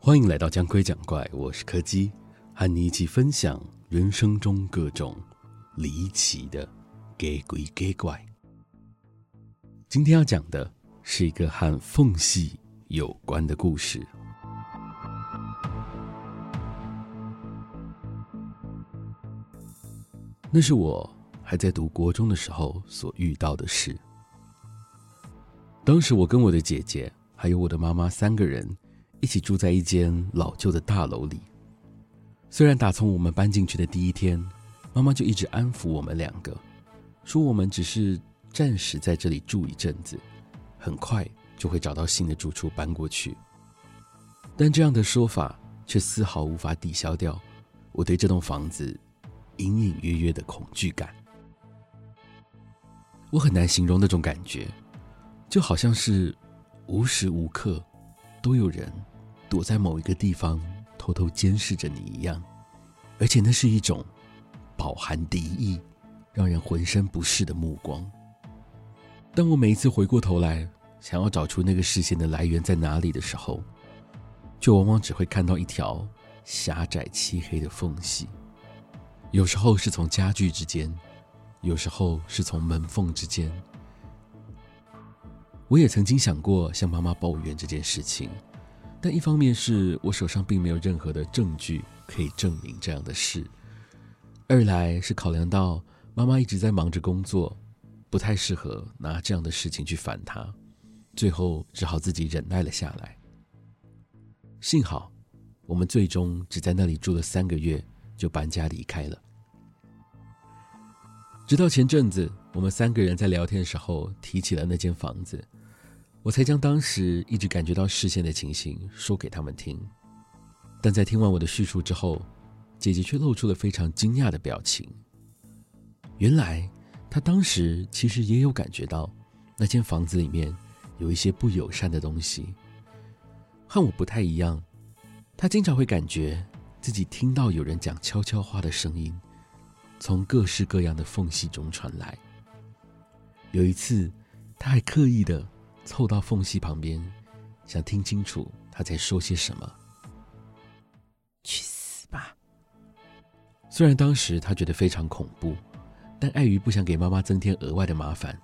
欢迎来到讲鬼讲怪，我是柯基，和你一起分享人生中各种离奇的假鬼假怪。今天要讲的是一个和缝隙有关的故事。那是我还在读国中的时候所遇到的事。当时我跟我的姐姐还有我的妈妈三个人。一起住在一间老旧的大楼里。虽然打从我们搬进去的第一天，妈妈就一直安抚我们两个，说我们只是暂时在这里住一阵子，很快就会找到新的住处搬过去。但这样的说法却丝毫无法抵消掉我对这栋房子隐隐约约的恐惧感。我很难形容那种感觉，就好像是无时无刻都有人。躲在某一个地方偷偷监视着你一样，而且那是一种饱含敌意、让人浑身不适的目光。当我每一次回过头来，想要找出那个视线的来源在哪里的时候，就往往只会看到一条狭窄漆黑的缝隙。有时候是从家具之间，有时候是从门缝之间。我也曾经想过向妈妈抱怨这件事情。但一方面是我手上并没有任何的证据可以证明这样的事，二来是考量到妈妈一直在忙着工作，不太适合拿这样的事情去烦她，最后只好自己忍耐了下来。幸好我们最终只在那里住了三个月就搬家离开了。直到前阵子，我们三个人在聊天的时候提起了那间房子。我才将当时一直感觉到视线的情形说给他们听，但在听完我的叙述之后，姐姐却露出了非常惊讶的表情。原来她当时其实也有感觉到那间房子里面有一些不友善的东西，和我不太一样。她经常会感觉自己听到有人讲悄悄话的声音，从各式各样的缝隙中传来。有一次，她还刻意的。凑到缝隙旁边，想听清楚他在说些什么。去死吧！虽然当时他觉得非常恐怖，但碍于不想给妈妈增添额外的麻烦，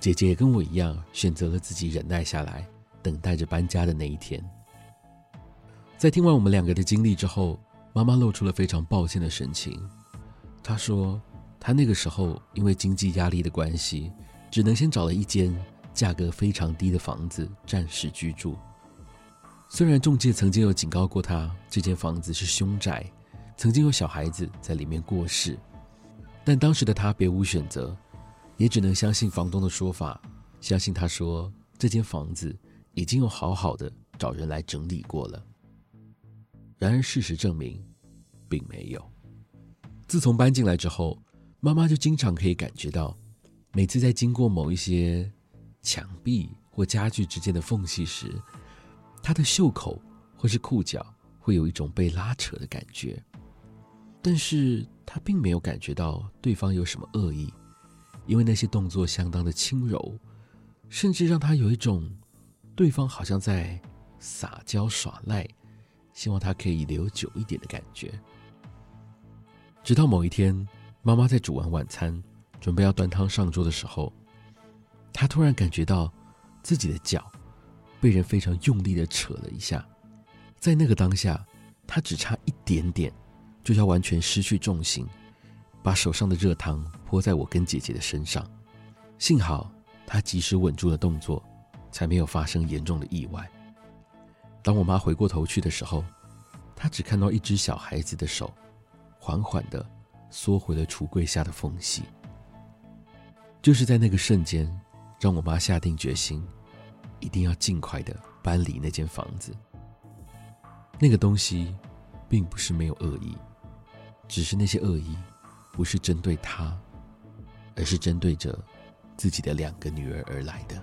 姐姐也跟我一样选择了自己忍耐下来，等待着搬家的那一天。在听完我们两个的经历之后，妈妈露出了非常抱歉的神情。她说，她那个时候因为经济压力的关系，只能先找了一间。价格非常低的房子暂时居住。虽然中介曾经有警告过他，这间房子是凶宅，曾经有小孩子在里面过世，但当时的他别无选择，也只能相信房东的说法，相信他说这间房子已经有好好的找人来整理过了。然而事实证明，并没有。自从搬进来之后，妈妈就经常可以感觉到，每次在经过某一些。墙壁或家具之间的缝隙时，他的袖口或是裤脚会有一种被拉扯的感觉，但是他并没有感觉到对方有什么恶意，因为那些动作相当的轻柔，甚至让他有一种对方好像在撒娇耍赖，希望他可以留久一点的感觉。直到某一天，妈妈在煮完晚餐，准备要端汤上桌的时候。他突然感觉到自己的脚被人非常用力的扯了一下，在那个当下，他只差一点点就要完全失去重心，把手上的热汤泼在我跟姐姐的身上。幸好他及时稳住了动作，才没有发生严重的意外。当我妈回过头去的时候，她只看到一只小孩子的手缓缓的缩回了橱柜下的缝隙。就是在那个瞬间。让我妈下定决心，一定要尽快的搬离那间房子。那个东西，并不是没有恶意，只是那些恶意，不是针对她，而是针对着自己的两个女儿而来的。